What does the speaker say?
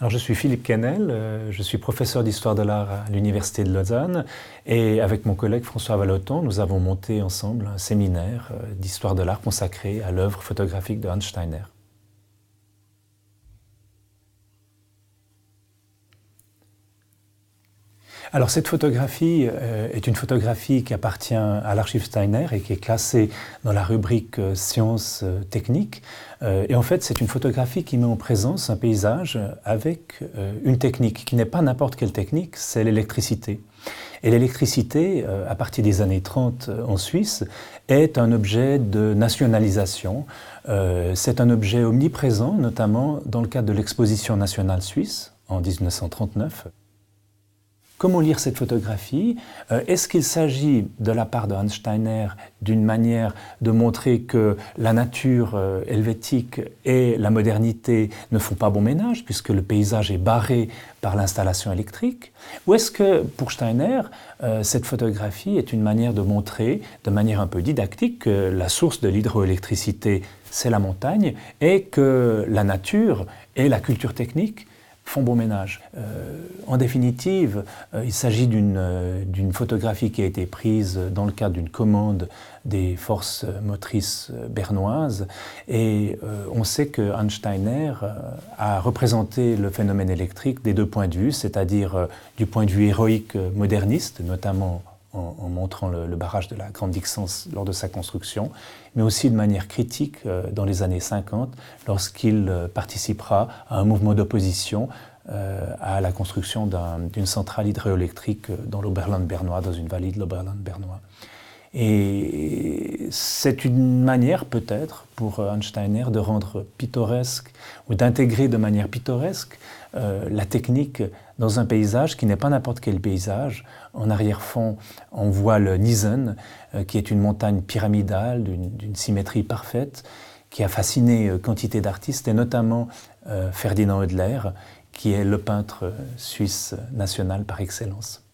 Alors, je suis Philippe Kennel, euh, je suis professeur d'histoire de l'art à l'Université de Lausanne et avec mon collègue François Valoton, nous avons monté ensemble un séminaire euh, d'histoire de l'art consacré à l'œuvre photographique de Hans Steiner. Alors cette photographie euh, est une photographie qui appartient à l'archive Steiner et qui est classée dans la rubrique euh, sciences euh, techniques. et en fait, c'est une photographie qui met en présence un paysage avec une technique qui n'est pas n'importe quelle technique, c'est l'électricité. Et l'électricité, à partir des années 30 en Suisse, est un objet de nationalisation. c'est un objet omniprésent, notamment dans le cadre de l'exposition nationale suisse en 1939. Comment lire cette photographie? Euh, Est-ce qu'il s'agit de la part de Hans Steiner d'une manière de montrer que la nature euh, helvétique et la modernité ne font pas bon ménage puisque le paysage est barré par l'installation électrique? Ou est-ce que pour Steiner, euh, cette photographie est une manière de montrer de manière un peu didactique que la source de l'hydroélectricité, c'est la montagne et que la nature et la culture technique font bon ménage. Euh, en définitive, euh, il s'agit euh, d'une photographie qui a été prise dans le cadre d'une commande des forces motrices bernoises et on sait que Einsteiner a représenté le phénomène électrique des deux points de vue, c'est-à-dire du point de vue héroïque moderniste, notamment en, montrant le, barrage de la Grande Dixence lors de sa construction, mais aussi de manière critique euh, dans les années 50, lorsqu'il euh, participera à un mouvement d'opposition euh, à la construction d'une centrale hydroélectrique dans l'Oberland bernois, dans une vallée de l'Oberland bernois. Et c'est une manière peut-être pour Einsteiner de rendre pittoresque ou d'intégrer de manière pittoresque la technique dans un paysage qui n'est pas n'importe quel paysage. En arrière-fond, on voit le Niesen, euh, qui est une montagne pyramidale d'une symétrie parfaite, qui a fasciné euh, quantité d'artistes, et notamment Ferdinand Hodler, qui est le peintre suisse national par excellence.